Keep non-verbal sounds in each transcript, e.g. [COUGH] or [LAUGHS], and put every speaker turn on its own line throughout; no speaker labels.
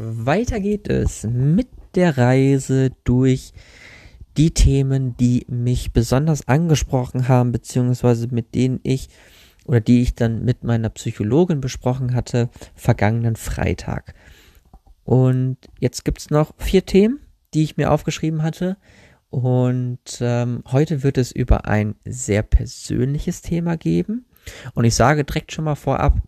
Weiter geht es mit der Reise durch die Themen, die mich besonders angesprochen haben, beziehungsweise mit denen ich oder die ich dann mit meiner Psychologin besprochen hatte, vergangenen Freitag. Und jetzt gibt's noch vier Themen, die ich mir aufgeschrieben hatte. Und ähm, heute wird es über ein sehr persönliches Thema geben. Und ich sage direkt schon mal vorab,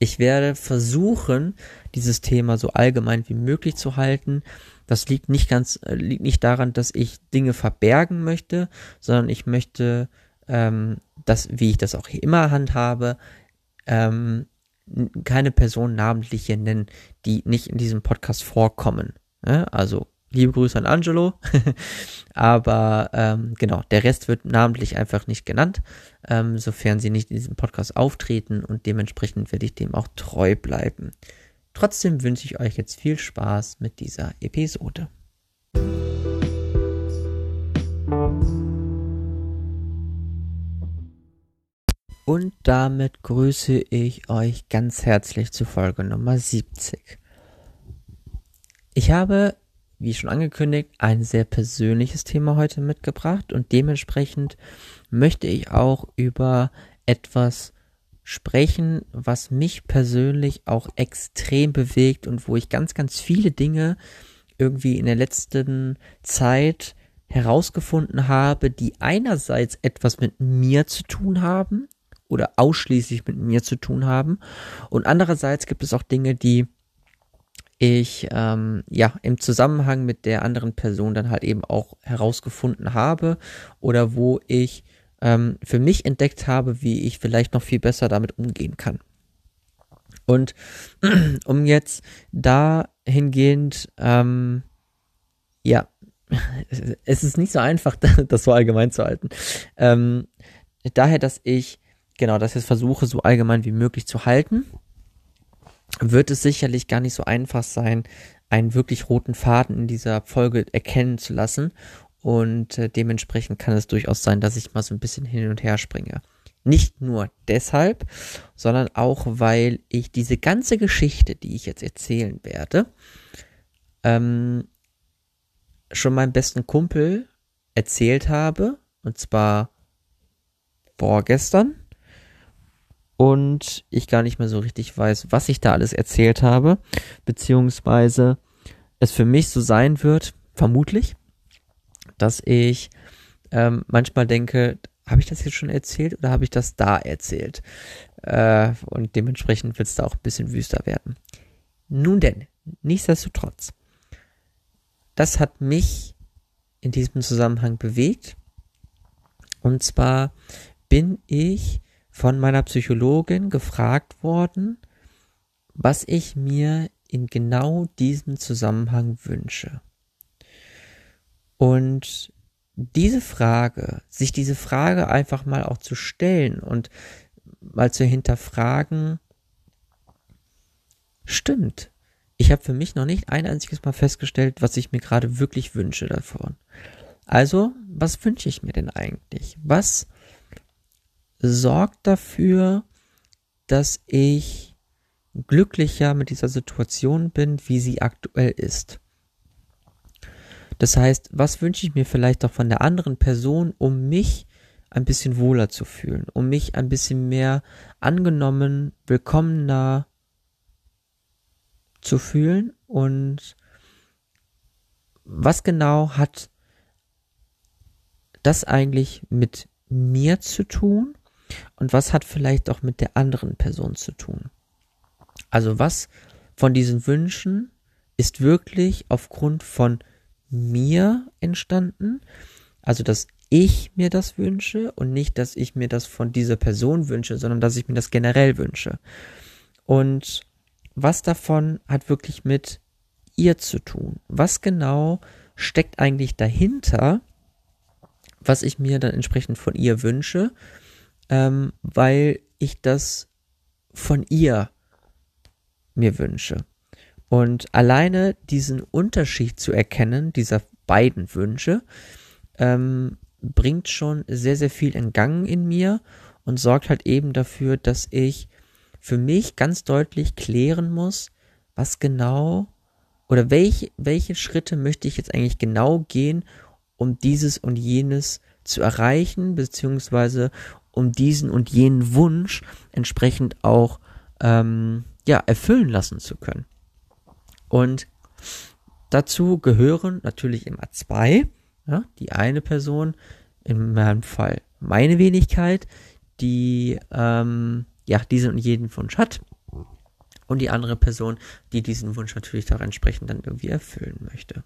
ich werde versuchen, dieses Thema so allgemein wie möglich zu halten. Das liegt nicht ganz, äh, liegt nicht daran, dass ich Dinge verbergen möchte, sondern ich möchte, ähm, dass, wie ich das auch immer handhabe, ähm, keine Person namentlich hier nennen, die nicht in diesem Podcast vorkommen. Also Liebe Grüße an Angelo. [LAUGHS] Aber ähm, genau, der Rest wird namentlich einfach nicht genannt, ähm, sofern sie nicht in diesem Podcast auftreten und dementsprechend werde ich dem auch treu bleiben. Trotzdem wünsche ich euch jetzt viel Spaß mit dieser Episode. Und damit grüße ich euch ganz herzlich zu Folge Nummer 70. Ich habe wie schon angekündigt, ein sehr persönliches Thema heute mitgebracht und dementsprechend möchte ich auch über etwas sprechen, was mich persönlich auch extrem bewegt und wo ich ganz, ganz viele Dinge irgendwie in der letzten Zeit herausgefunden habe, die einerseits etwas mit mir zu tun haben oder ausschließlich mit mir zu tun haben und andererseits gibt es auch Dinge, die ich ähm, ja im Zusammenhang mit der anderen Person dann halt eben auch herausgefunden habe oder wo ich ähm, für mich entdeckt habe, wie ich vielleicht noch viel besser damit umgehen kann. Und [CLEARS THROAT] um jetzt dahingehend, ähm, ja, [LAUGHS] es ist nicht so einfach, [LAUGHS] das so allgemein zu halten. Ähm, daher, dass ich genau das jetzt versuche, so allgemein wie möglich zu halten wird es sicherlich gar nicht so einfach sein, einen wirklich roten Faden in dieser Folge erkennen zu lassen. Und äh, dementsprechend kann es durchaus sein, dass ich mal so ein bisschen hin und her springe. Nicht nur deshalb, sondern auch, weil ich diese ganze Geschichte, die ich jetzt erzählen werde, ähm, schon meinem besten Kumpel erzählt habe. Und zwar vorgestern und ich gar nicht mehr so richtig weiß, was ich da alles erzählt habe, beziehungsweise es für mich so sein wird, vermutlich, dass ich ähm, manchmal denke, habe ich das jetzt schon erzählt oder habe ich das da erzählt? Äh, und dementsprechend wird es da auch ein bisschen wüster werden. Nun denn, nichtsdestotrotz, das hat mich in diesem Zusammenhang bewegt. Und zwar bin ich von meiner Psychologin gefragt worden, was ich mir in genau diesem Zusammenhang wünsche. Und diese Frage, sich diese Frage einfach mal auch zu stellen und mal zu hinterfragen, stimmt. Ich habe für mich noch nicht ein einziges Mal festgestellt, was ich mir gerade wirklich wünsche davon. Also, was wünsche ich mir denn eigentlich? Was sorgt dafür, dass ich glücklicher mit dieser Situation bin, wie sie aktuell ist. Das heißt, was wünsche ich mir vielleicht auch von der anderen Person, um mich ein bisschen wohler zu fühlen, um mich ein bisschen mehr angenommen, willkommener zu fühlen und was genau hat das eigentlich mit mir zu tun und was hat vielleicht auch mit der anderen Person zu tun. Also was von diesen Wünschen ist wirklich aufgrund von mir entstanden, also dass ich mir das wünsche und nicht, dass ich mir das von dieser Person wünsche, sondern dass ich mir das generell wünsche. Und was davon hat wirklich mit ihr zu tun? Was genau steckt eigentlich dahinter, was ich mir dann entsprechend von ihr wünsche ähm, weil ich das von ihr mir wünsche. Und alleine diesen Unterschied zu erkennen, dieser beiden Wünsche, ähm, bringt schon sehr, sehr viel in Gang in mir und sorgt halt eben dafür, dass ich für mich ganz deutlich klären muss, was genau oder welche, welche Schritte möchte ich jetzt eigentlich genau gehen, um dieses und jenes zu erreichen, beziehungsweise um diesen und jenen Wunsch entsprechend auch ähm, ja, erfüllen lassen zu können. Und dazu gehören natürlich immer zwei. Ja, die eine Person, in meinem Fall meine Wenigkeit, die ähm, ja diesen und jeden Wunsch hat. Und die andere Person, die diesen Wunsch natürlich auch entsprechend dann irgendwie erfüllen möchte.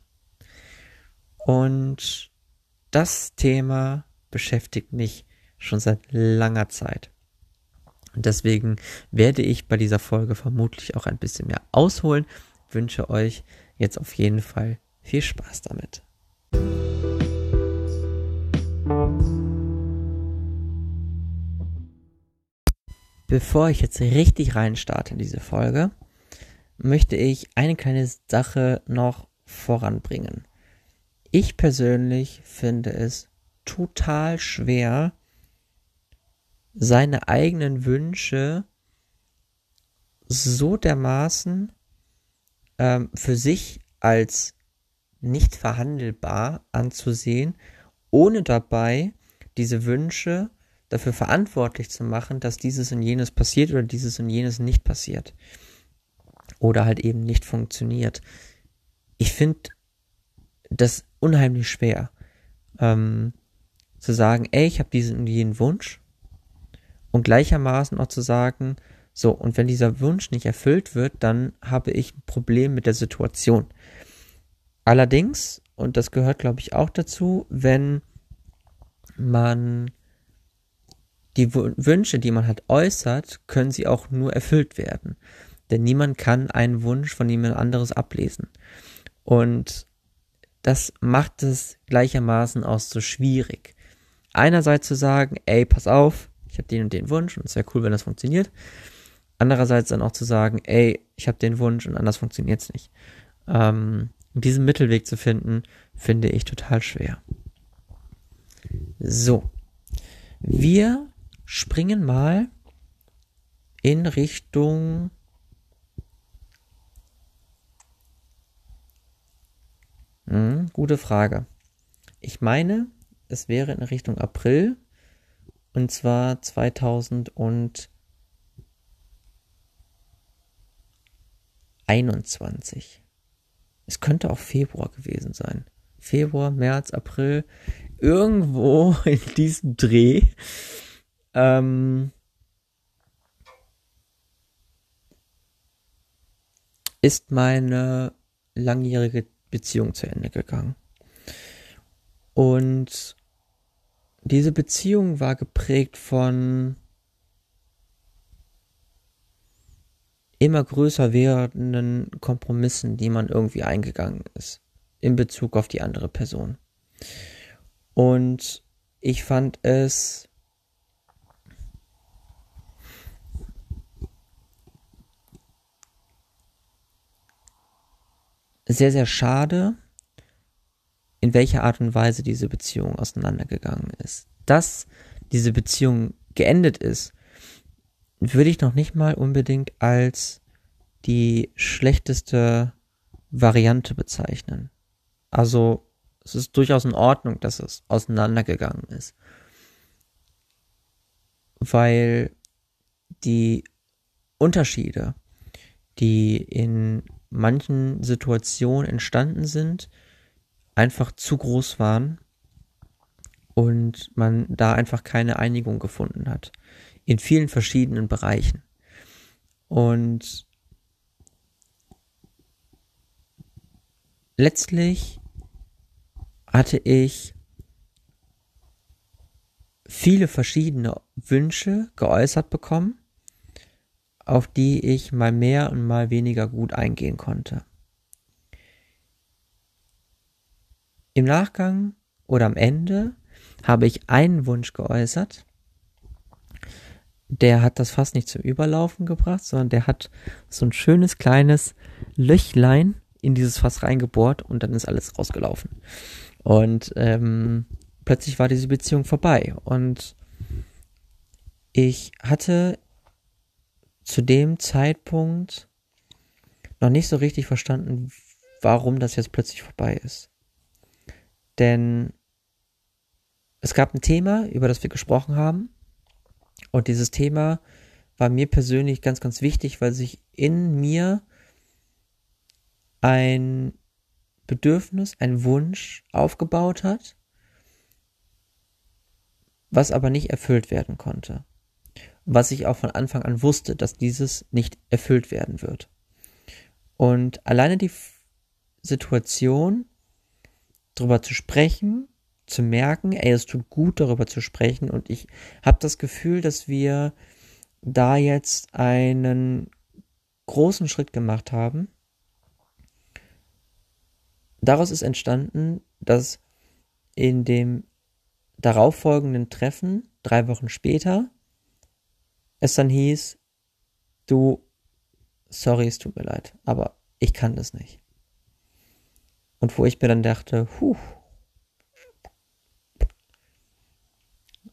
Und das Thema beschäftigt mich schon seit langer Zeit. Und deswegen werde ich bei dieser Folge vermutlich auch ein bisschen mehr ausholen. Wünsche euch jetzt auf jeden Fall viel Spaß damit. Bevor ich jetzt richtig reinstarte in diese Folge, möchte ich eine kleine Sache noch voranbringen. Ich persönlich finde es total schwer, seine eigenen Wünsche so dermaßen ähm, für sich als nicht verhandelbar anzusehen, ohne dabei diese Wünsche dafür verantwortlich zu machen, dass dieses und jenes passiert oder dieses und jenes nicht passiert. Oder halt eben nicht funktioniert. Ich finde das unheimlich schwer, ähm, zu sagen, ey, ich habe diesen und jenen Wunsch und gleichermaßen auch zu sagen, so, und wenn dieser Wunsch nicht erfüllt wird, dann habe ich ein Problem mit der Situation. Allerdings, und das gehört, glaube ich, auch dazu, wenn man die Wünsche, die man hat, äußert, können sie auch nur erfüllt werden. Denn niemand kann einen Wunsch von jemand anderes ablesen. Und das macht es gleichermaßen auch so schwierig. Einerseits zu sagen, ey, pass auf, ich habe den und den Wunsch und es wäre cool, wenn das funktioniert. Andererseits dann auch zu sagen, ey, ich habe den Wunsch und anders funktioniert es nicht. Ähm, diesen Mittelweg zu finden, finde ich total schwer. So, wir springen mal in Richtung hm, gute Frage. Ich meine, es wäre in Richtung April und zwar 2021. Es könnte auch Februar gewesen sein. Februar, März, April, irgendwo [LAUGHS] in diesem Dreh. Ähm, ist meine langjährige Beziehung zu Ende gegangen. Und diese Beziehung war geprägt von immer größer werdenden Kompromissen, die man irgendwie eingegangen ist in Bezug auf die andere Person. Und ich fand es sehr, sehr schade, in welcher Art und Weise diese Beziehung auseinandergegangen ist. Dass diese Beziehung geendet ist, würde ich noch nicht mal unbedingt als die schlechteste Variante bezeichnen. Also es ist durchaus in Ordnung, dass es auseinandergegangen ist. Weil die Unterschiede, die in manchen Situationen entstanden sind, einfach zu groß waren und man da einfach keine Einigung gefunden hat. In vielen verschiedenen Bereichen. Und letztlich hatte ich viele verschiedene Wünsche geäußert bekommen, auf die ich mal mehr und mal weniger gut eingehen konnte. Im Nachgang oder am Ende habe ich einen Wunsch geäußert. Der hat das fast nicht zum Überlaufen gebracht, sondern der hat so ein schönes kleines Löchlein in dieses Fass reingebohrt und dann ist alles rausgelaufen. Und ähm, plötzlich war diese Beziehung vorbei. Und ich hatte zu dem Zeitpunkt noch nicht so richtig verstanden, warum das jetzt plötzlich vorbei ist. Denn es gab ein Thema, über das wir gesprochen haben. Und dieses Thema war mir persönlich ganz, ganz wichtig, weil sich in mir ein Bedürfnis, ein Wunsch aufgebaut hat, was aber nicht erfüllt werden konnte. Was ich auch von Anfang an wusste, dass dieses nicht erfüllt werden wird. Und alleine die Situation, darüber zu sprechen, zu merken, ey, es tut gut, darüber zu sprechen. Und ich habe das Gefühl, dass wir da jetzt einen großen Schritt gemacht haben. Daraus ist entstanden, dass in dem darauffolgenden Treffen, drei Wochen später, es dann hieß, du, sorry, es tut mir leid, aber ich kann das nicht. Und wo ich mir dann dachte, huh,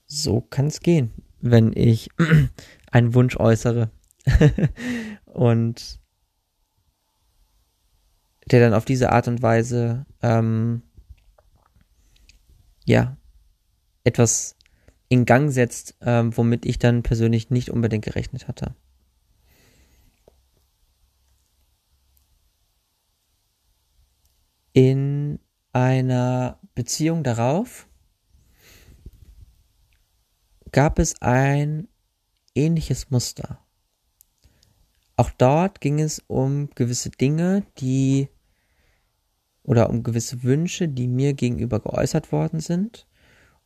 so kann es gehen, wenn ich [CLEARS THROAT] einen Wunsch äußere. [LAUGHS] und der dann auf diese Art und Weise ähm, ja etwas in Gang setzt, ähm, womit ich dann persönlich nicht unbedingt gerechnet hatte. In einer Beziehung darauf gab es ein ähnliches Muster. Auch dort ging es um gewisse Dinge, die oder um gewisse Wünsche, die mir gegenüber geäußert worden sind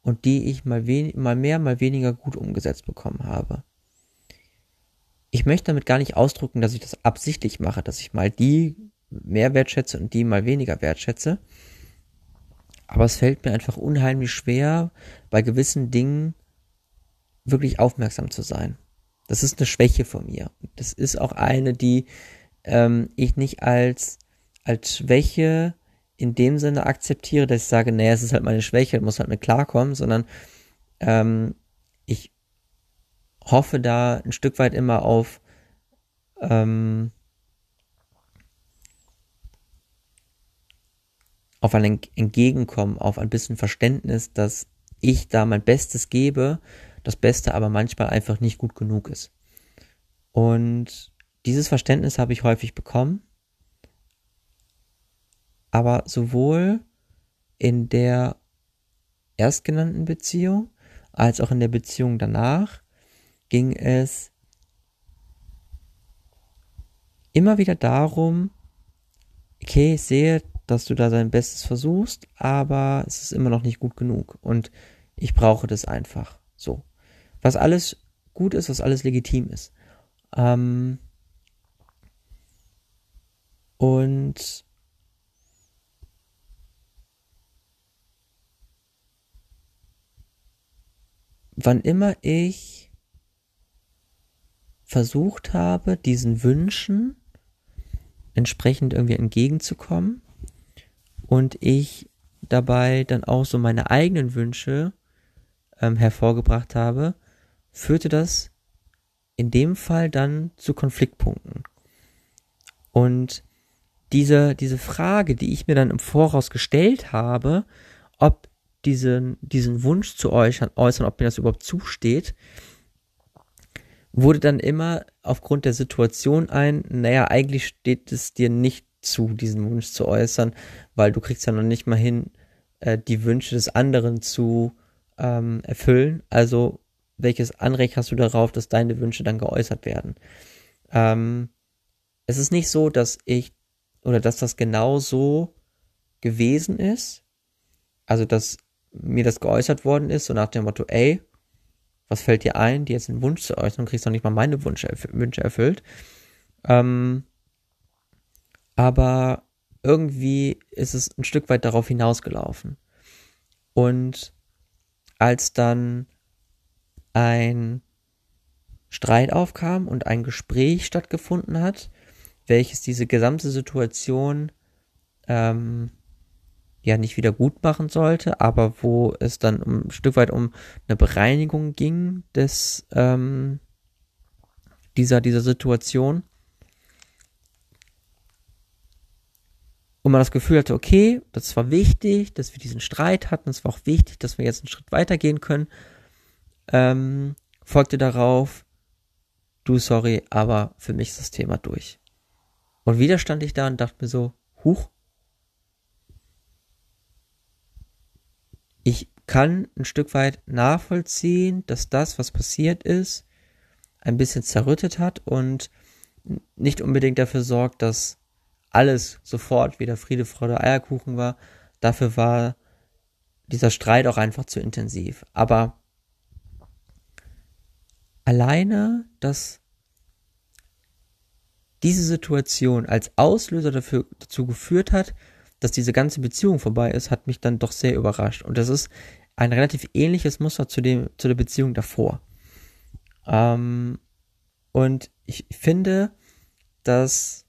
und die ich mal, mal mehr, mal weniger gut umgesetzt bekommen habe. Ich möchte damit gar nicht ausdrücken, dass ich das absichtlich mache, dass ich mal die mehr wertschätze und die mal weniger wertschätze. Aber es fällt mir einfach unheimlich schwer, bei gewissen Dingen wirklich aufmerksam zu sein. Das ist eine Schwäche von mir. Das ist auch eine, die ähm, ich nicht als, als Schwäche in dem Sinne akzeptiere, dass ich sage, naja, es ist halt meine Schwäche, muss halt mit klarkommen, sondern ähm, ich hoffe da ein Stück weit immer auf ähm, auf ein Entgegenkommen, auf ein bisschen Verständnis, dass ich da mein Bestes gebe das Beste aber manchmal einfach nicht gut genug ist. Und dieses Verständnis habe ich häufig bekommen, aber sowohl in der erstgenannten Beziehung als auch in der Beziehung danach ging es immer wieder darum, okay, ich sehe, dass du da dein Bestes versuchst, aber es ist immer noch nicht gut genug und ich brauche das einfach so was alles gut ist, was alles legitim ist. Ähm, und wann immer ich versucht habe, diesen Wünschen entsprechend irgendwie entgegenzukommen und ich dabei dann auch so meine eigenen Wünsche ähm, hervorgebracht habe, führte das in dem Fall dann zu Konfliktpunkten. Und diese, diese Frage, die ich mir dann im Voraus gestellt habe, ob diesen, diesen Wunsch zu äußern, äußern, ob mir das überhaupt zusteht, wurde dann immer aufgrund der Situation ein, naja, eigentlich steht es dir nicht zu, diesen Wunsch zu äußern, weil du kriegst ja noch nicht mal hin, äh, die Wünsche des anderen zu ähm, erfüllen. Also welches Anrecht hast du darauf, dass deine Wünsche dann geäußert werden? Ähm, es ist nicht so, dass ich oder dass das genau so gewesen ist, also dass mir das geäußert worden ist, so nach dem Motto, ey, was fällt dir ein, dir jetzt einen Wunsch zu äußern und kriegst noch nicht mal meine Wünsche, Wünsche erfüllt. Ähm, aber irgendwie ist es ein Stück weit darauf hinausgelaufen. Und als dann ein Streit aufkam und ein Gespräch stattgefunden hat, welches diese gesamte Situation ähm, ja nicht wieder gut machen sollte, aber wo es dann um, ein Stück weit um eine Bereinigung ging des ähm, dieser dieser Situation, und man das Gefühl hatte, okay, das war wichtig, dass wir diesen Streit hatten, es war auch wichtig, dass wir jetzt einen Schritt weitergehen können, ähm, folgte darauf, du sorry, aber für mich ist das Thema durch. Und wieder stand ich da und dachte mir so, huch, ich kann ein Stück weit nachvollziehen, dass das, was passiert ist, ein bisschen zerrüttet hat und nicht unbedingt dafür sorgt, dass alles sofort wieder Friede, Freude, Eierkuchen war. Dafür war dieser Streit auch einfach zu intensiv. Aber alleine, dass diese Situation als Auslöser dafür, dazu geführt hat, dass diese ganze Beziehung vorbei ist, hat mich dann doch sehr überrascht. Und das ist ein relativ ähnliches Muster zu, dem, zu der Beziehung davor. Ähm, und ich finde, dass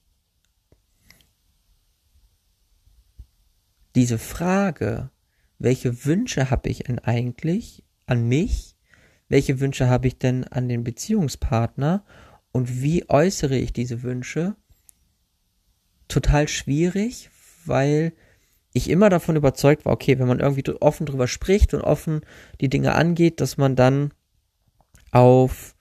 diese Frage, welche Wünsche habe ich denn eigentlich an mich? Welche Wünsche habe ich denn an den Beziehungspartner? Und wie äußere ich diese Wünsche? Total schwierig, weil ich immer davon überzeugt war, okay, wenn man irgendwie offen drüber spricht und offen die Dinge angeht, dass man dann auf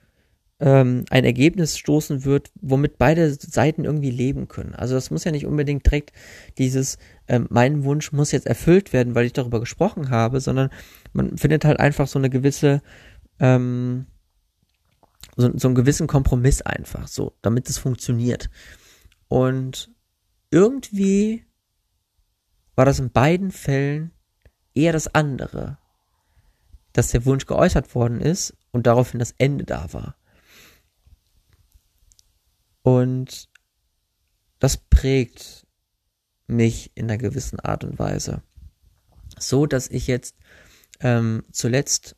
ähm, ein Ergebnis stoßen wird, womit beide Seiten irgendwie leben können. Also das muss ja nicht unbedingt direkt dieses, ähm, mein Wunsch muss jetzt erfüllt werden, weil ich darüber gesprochen habe, sondern man findet halt einfach so eine gewisse, ähm, so, so einen gewissen Kompromiss einfach, so, damit es funktioniert. Und irgendwie war das in beiden Fällen eher das andere, dass der Wunsch geäußert worden ist und daraufhin das Ende da war. Und das prägt mich in einer gewissen Art und Weise. So, dass ich jetzt ähm, zuletzt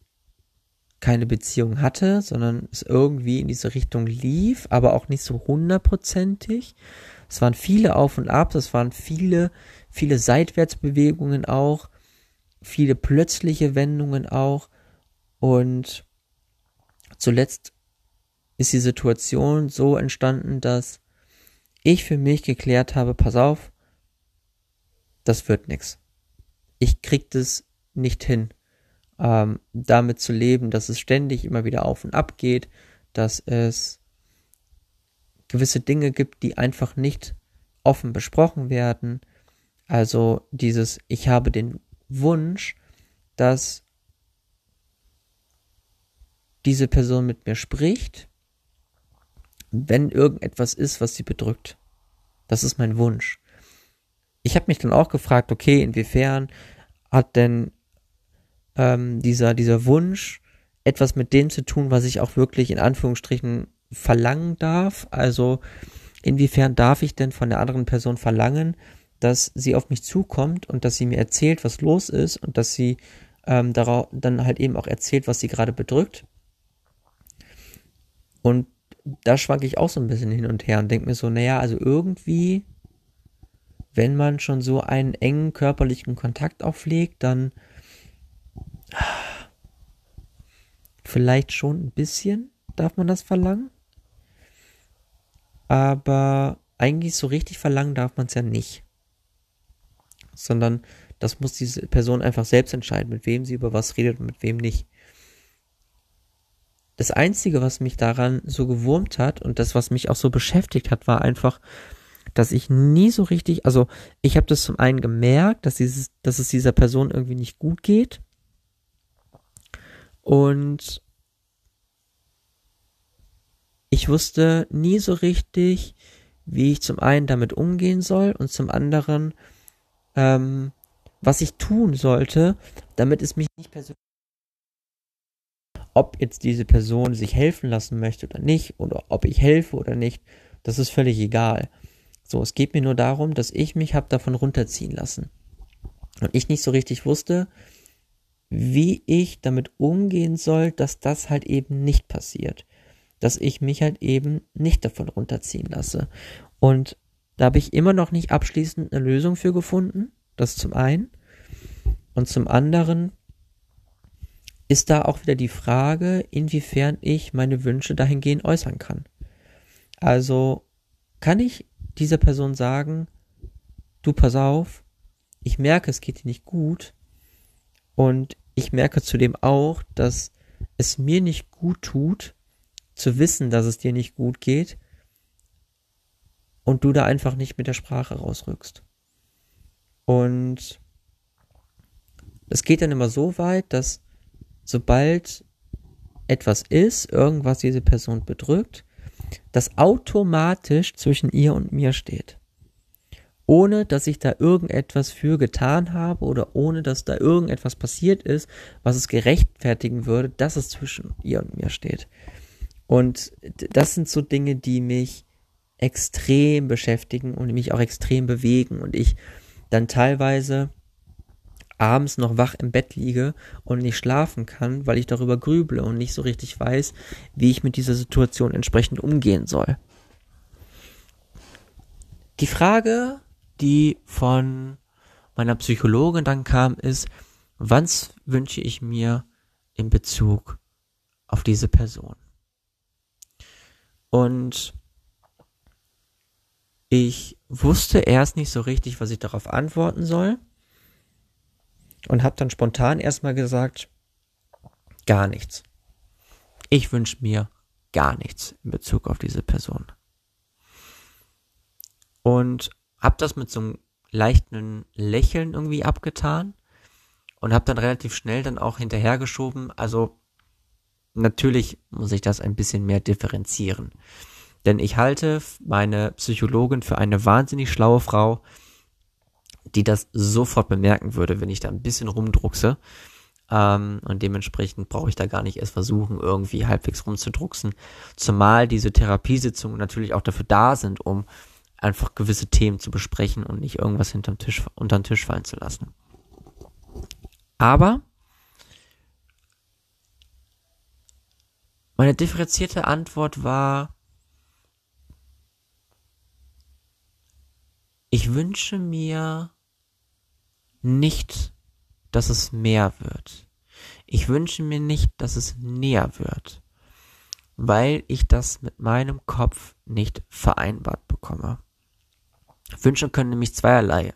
keine Beziehung hatte, sondern es irgendwie in diese Richtung lief, aber auch nicht so hundertprozentig. Es waren viele Auf und Abs, es waren viele, viele Seitwärtsbewegungen auch, viele plötzliche Wendungen auch. Und zuletzt ist die Situation so entstanden, dass ich für mich geklärt habe, pass auf, das wird nix. Ich krieg das nicht hin, ähm, damit zu leben, dass es ständig immer wieder auf und ab geht, dass es gewisse Dinge gibt, die einfach nicht offen besprochen werden. Also dieses, ich habe den Wunsch, dass diese Person mit mir spricht, wenn irgendetwas ist, was sie bedrückt. Das ist mein Wunsch. Ich habe mich dann auch gefragt, okay, inwiefern hat denn ähm, dieser, dieser Wunsch etwas mit dem zu tun, was ich auch wirklich in Anführungsstrichen verlangen darf. Also inwiefern darf ich denn von der anderen Person verlangen, dass sie auf mich zukommt und dass sie mir erzählt, was los ist und dass sie ähm, dann halt eben auch erzählt, was sie gerade bedrückt. Und da schwanke ich auch so ein bisschen hin und her und denke mir so, naja, also irgendwie, wenn man schon so einen engen körperlichen Kontakt auflegt, dann vielleicht schon ein bisschen darf man das verlangen aber eigentlich so richtig verlangen darf man es ja nicht. Sondern das muss diese Person einfach selbst entscheiden, mit wem sie über was redet und mit wem nicht. Das Einzige, was mich daran so gewurmt hat und das, was mich auch so beschäftigt hat, war einfach, dass ich nie so richtig, also ich habe das zum einen gemerkt, dass, dieses, dass es dieser Person irgendwie nicht gut geht. Und ich wusste nie so richtig, wie ich zum einen damit umgehen soll und zum anderen, ähm, was ich tun sollte, damit es mich nicht persönlich ob jetzt diese Person sich helfen lassen möchte oder nicht, oder ob ich helfe oder nicht, das ist völlig egal. So, es geht mir nur darum, dass ich mich habe davon runterziehen lassen. Und ich nicht so richtig wusste, wie ich damit umgehen soll, dass das halt eben nicht passiert dass ich mich halt eben nicht davon runterziehen lasse. Und da habe ich immer noch nicht abschließend eine Lösung für gefunden. Das zum einen. Und zum anderen ist da auch wieder die Frage, inwiefern ich meine Wünsche dahingehend äußern kann. Also kann ich dieser Person sagen, du pass auf, ich merke, es geht dir nicht gut und ich merke zudem auch, dass es mir nicht gut tut, zu wissen, dass es dir nicht gut geht und du da einfach nicht mit der Sprache rausrückst. Und es geht dann immer so weit, dass sobald etwas ist, irgendwas diese Person bedrückt, das automatisch zwischen ihr und mir steht. Ohne dass ich da irgendetwas für getan habe oder ohne dass da irgendetwas passiert ist, was es gerechtfertigen würde, dass es zwischen ihr und mir steht. Und das sind so Dinge, die mich extrem beschäftigen und mich auch extrem bewegen und ich dann teilweise abends noch wach im Bett liege und nicht schlafen kann, weil ich darüber grüble und nicht so richtig weiß, wie ich mit dieser Situation entsprechend umgehen soll. Die Frage, die von meiner Psychologin dann kam, ist, was wünsche ich mir in Bezug auf diese Person? Und ich wusste erst nicht so richtig, was ich darauf antworten soll und habe dann spontan erstmal gesagt, gar nichts. Ich wünsche mir gar nichts in Bezug auf diese Person. Und habe das mit so einem leichten Lächeln irgendwie abgetan und habe dann relativ schnell dann auch hinterhergeschoben, also natürlich muss ich das ein bisschen mehr differenzieren. Denn ich halte meine Psychologin für eine wahnsinnig schlaue Frau, die das sofort bemerken würde, wenn ich da ein bisschen rumdruckse. Ähm, und dementsprechend brauche ich da gar nicht erst versuchen, irgendwie halbwegs rumzudrucksen. Zumal diese Therapiesitzungen natürlich auch dafür da sind, um einfach gewisse Themen zu besprechen und nicht irgendwas hinterm Tisch, unter den Tisch fallen zu lassen. Aber meine differenzierte Antwort war, ich wünsche mir nicht, dass es mehr wird. Ich wünsche mir nicht, dass es näher wird, weil ich das mit meinem Kopf nicht vereinbart bekomme. Wünsche können nämlich zweierlei,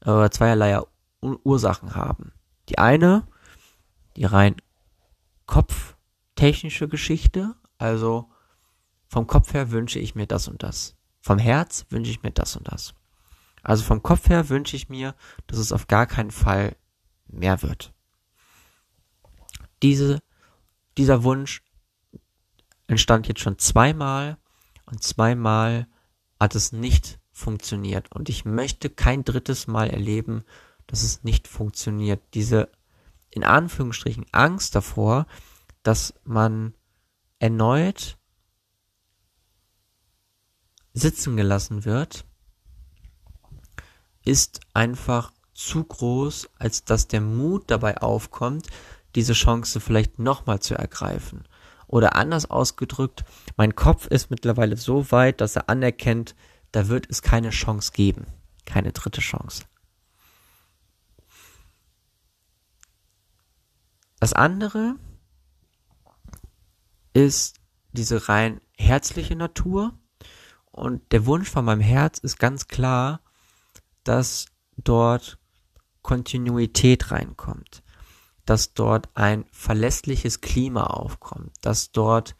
äh, zweierlei Ursachen haben. Die eine, die rein kopftechnische Geschichte, also vom Kopf her wünsche ich mir das und das. Vom Herz wünsche ich mir das und das. Also vom Kopf her wünsche ich mir, dass es auf gar keinen Fall mehr wird. Diese, dieser Wunsch entstand jetzt schon zweimal und zweimal hat es nicht funktioniert. Und ich möchte kein drittes Mal erleben, dass es nicht funktioniert. Diese in Anführungsstrichen Angst davor, dass man erneut sitzen gelassen wird ist einfach zu groß, als dass der Mut dabei aufkommt, diese Chance vielleicht nochmal zu ergreifen. Oder anders ausgedrückt, mein Kopf ist mittlerweile so weit, dass er anerkennt, da wird es keine Chance geben. Keine dritte Chance. Das andere ist diese rein herzliche Natur. Und der Wunsch von meinem Herz ist ganz klar, dass dort Kontinuität reinkommt, dass dort ein verlässliches Klima aufkommt, dass dort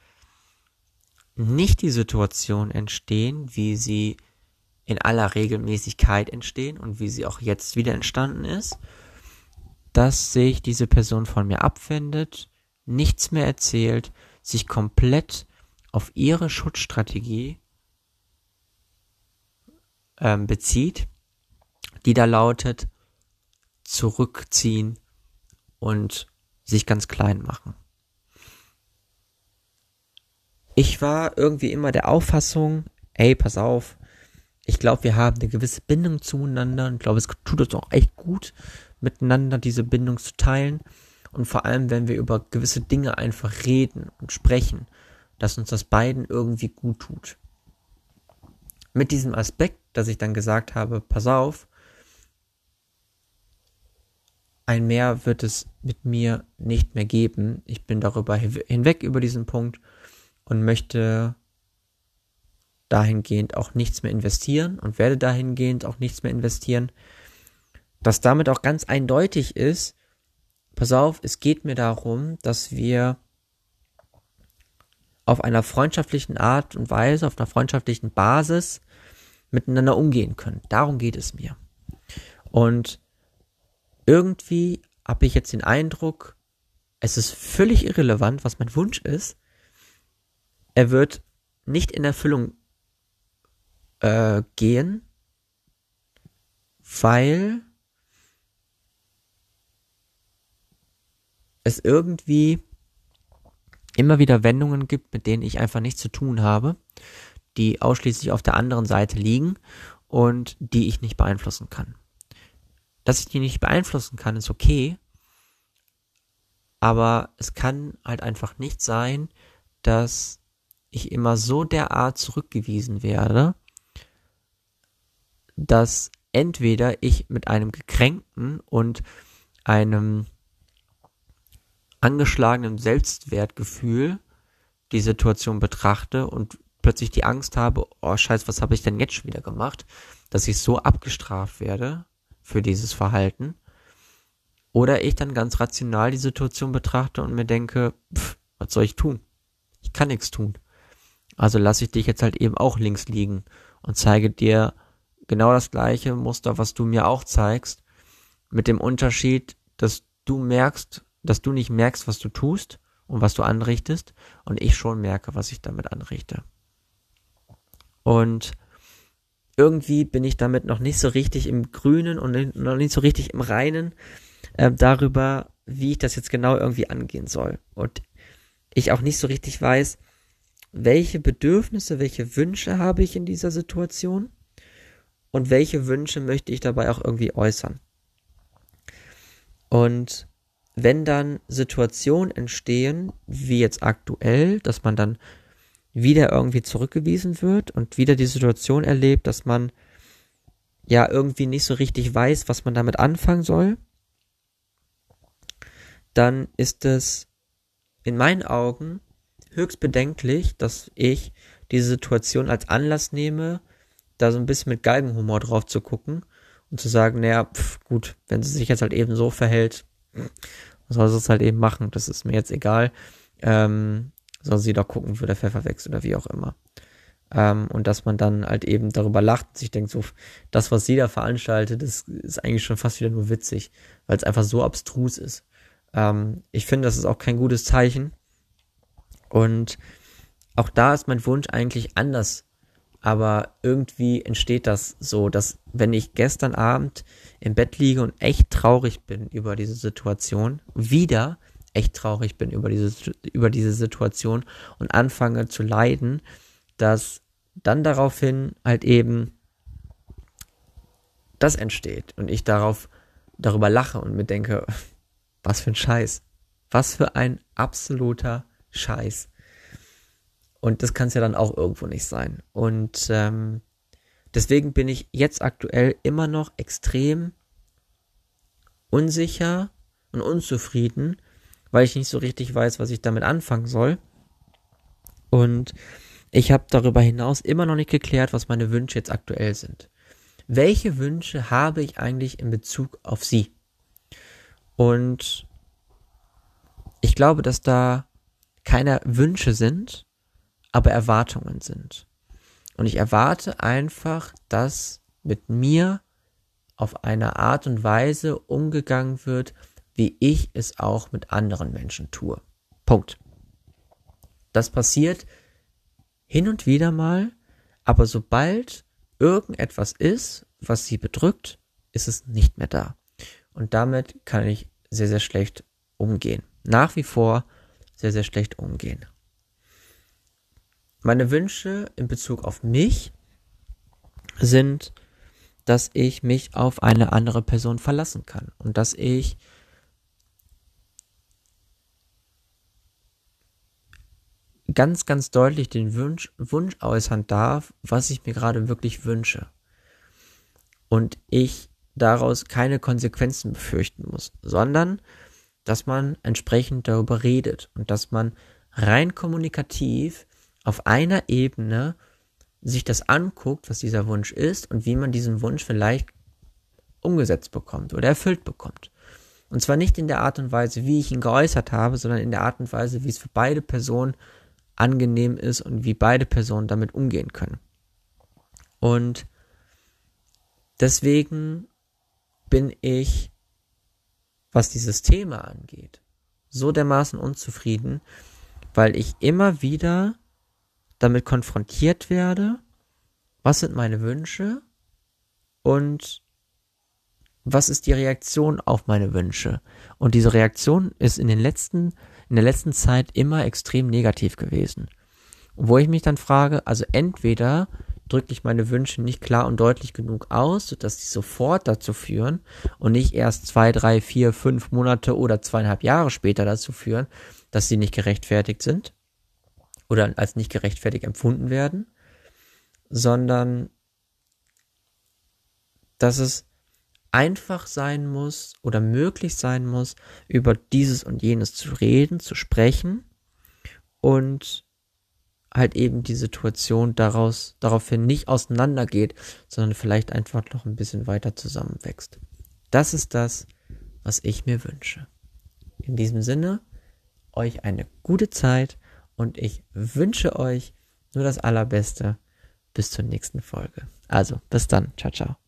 nicht die Situationen entstehen, wie sie in aller Regelmäßigkeit entstehen und wie sie auch jetzt wieder entstanden ist, dass sich diese Person von mir abwendet, nichts mehr erzählt, sich komplett auf ihre Schutzstrategie ähm, bezieht die da lautet, zurückziehen und sich ganz klein machen. Ich war irgendwie immer der Auffassung, ey, pass auf, ich glaube, wir haben eine gewisse Bindung zueinander und glaube, es tut uns auch echt gut, miteinander diese Bindung zu teilen. Und vor allem, wenn wir über gewisse Dinge einfach reden und sprechen, dass uns das beiden irgendwie gut tut. Mit diesem Aspekt, dass ich dann gesagt habe, pass auf, ein Mehr wird es mit mir nicht mehr geben. Ich bin darüber hinweg über diesen Punkt und möchte dahingehend auch nichts mehr investieren und werde dahingehend auch nichts mehr investieren, dass damit auch ganz eindeutig ist, pass auf, es geht mir darum, dass wir auf einer freundschaftlichen Art und Weise, auf einer freundschaftlichen Basis miteinander umgehen können. Darum geht es mir. Und irgendwie habe ich jetzt den Eindruck, es ist völlig irrelevant, was mein Wunsch ist. Er wird nicht in Erfüllung äh, gehen, weil es irgendwie immer wieder Wendungen gibt, mit denen ich einfach nichts zu tun habe, die ausschließlich auf der anderen Seite liegen und die ich nicht beeinflussen kann. Dass ich die nicht beeinflussen kann, ist okay, aber es kann halt einfach nicht sein, dass ich immer so derart zurückgewiesen werde, dass entweder ich mit einem gekränkten und einem angeschlagenem Selbstwertgefühl die Situation betrachte und plötzlich die Angst habe, oh scheiß, was habe ich denn jetzt schon wieder gemacht, dass ich so abgestraft werde für dieses Verhalten. Oder ich dann ganz rational die Situation betrachte und mir denke, pff, was soll ich tun? Ich kann nichts tun. Also lasse ich dich jetzt halt eben auch links liegen und zeige dir genau das gleiche Muster, was du mir auch zeigst, mit dem Unterschied, dass du merkst, dass du nicht merkst, was du tust und was du anrichtest und ich schon merke, was ich damit anrichte. Und irgendwie bin ich damit noch nicht so richtig im Grünen und noch nicht so richtig im Reinen äh, darüber, wie ich das jetzt genau irgendwie angehen soll. Und ich auch nicht so richtig weiß, welche Bedürfnisse, welche Wünsche habe ich in dieser Situation und welche Wünsche möchte ich dabei auch irgendwie äußern. Und wenn dann Situationen entstehen, wie jetzt aktuell, dass man dann wieder irgendwie zurückgewiesen wird und wieder die Situation erlebt, dass man ja irgendwie nicht so richtig weiß, was man damit anfangen soll, dann ist es in meinen Augen höchst bedenklich, dass ich diese Situation als Anlass nehme, da so ein bisschen mit Galgenhumor drauf zu gucken und zu sagen, naja, pf, gut, wenn sie sich jetzt halt eben so verhält, soll sie es halt eben machen. Das ist mir jetzt egal. Ähm, soll sie doch gucken, wo der Pfeffer wächst oder wie auch immer. Ähm, und dass man dann halt eben darüber lacht und sich denkt, so, das, was sie da veranstaltet, das ist eigentlich schon fast wieder nur witzig, weil es einfach so abstrus ist. Ähm, ich finde, das ist auch kein gutes Zeichen. Und auch da ist mein Wunsch eigentlich anders. Aber irgendwie entsteht das so, dass wenn ich gestern Abend im Bett liege und echt traurig bin über diese Situation, wieder echt traurig bin über diese, über diese Situation und anfange zu leiden, dass dann daraufhin halt eben das entsteht und ich darauf darüber lache und mir denke, [LAUGHS] was für ein Scheiß. Was für ein absoluter Scheiß. Und das kann es ja dann auch irgendwo nicht sein. Und ähm, deswegen bin ich jetzt aktuell immer noch extrem unsicher und unzufrieden, weil ich nicht so richtig weiß, was ich damit anfangen soll. Und ich habe darüber hinaus immer noch nicht geklärt, was meine Wünsche jetzt aktuell sind. Welche Wünsche habe ich eigentlich in Bezug auf sie? Und ich glaube, dass da keine Wünsche sind, aber Erwartungen sind. Und ich erwarte einfach, dass mit mir auf eine Art und Weise umgegangen wird, wie ich es auch mit anderen Menschen tue. Punkt. Das passiert hin und wieder mal, aber sobald irgendetwas ist, was sie bedrückt, ist es nicht mehr da. Und damit kann ich sehr, sehr schlecht umgehen. Nach wie vor sehr, sehr schlecht umgehen. Meine Wünsche in Bezug auf mich sind, dass ich mich auf eine andere Person verlassen kann und dass ich ganz, ganz deutlich den Wunsch, Wunsch äußern darf, was ich mir gerade wirklich wünsche. Und ich daraus keine Konsequenzen befürchten muss, sondern dass man entsprechend darüber redet und dass man rein kommunikativ auf einer Ebene sich das anguckt, was dieser Wunsch ist und wie man diesen Wunsch vielleicht umgesetzt bekommt oder erfüllt bekommt. Und zwar nicht in der Art und Weise, wie ich ihn geäußert habe, sondern in der Art und Weise, wie es für beide Personen angenehm ist und wie beide Personen damit umgehen können. Und deswegen bin ich, was dieses Thema angeht, so dermaßen unzufrieden, weil ich immer wieder damit konfrontiert werde, was sind meine Wünsche und was ist die Reaktion auf meine Wünsche? Und diese Reaktion ist in den letzten, in der letzten Zeit immer extrem negativ gewesen. Wo ich mich dann frage, also entweder drücke ich meine Wünsche nicht klar und deutlich genug aus, sodass sie sofort dazu führen und nicht erst zwei, drei, vier, fünf Monate oder zweieinhalb Jahre später dazu führen, dass sie nicht gerechtfertigt sind oder als nicht gerechtfertigt empfunden werden, sondern dass es einfach sein muss oder möglich sein muss, über dieses und jenes zu reden, zu sprechen und halt eben die Situation daraus, daraufhin nicht auseinandergeht, sondern vielleicht einfach noch ein bisschen weiter zusammenwächst. Das ist das, was ich mir wünsche. In diesem Sinne, euch eine gute Zeit und ich wünsche euch nur das Allerbeste bis zur nächsten Folge. Also, bis dann. Ciao, ciao.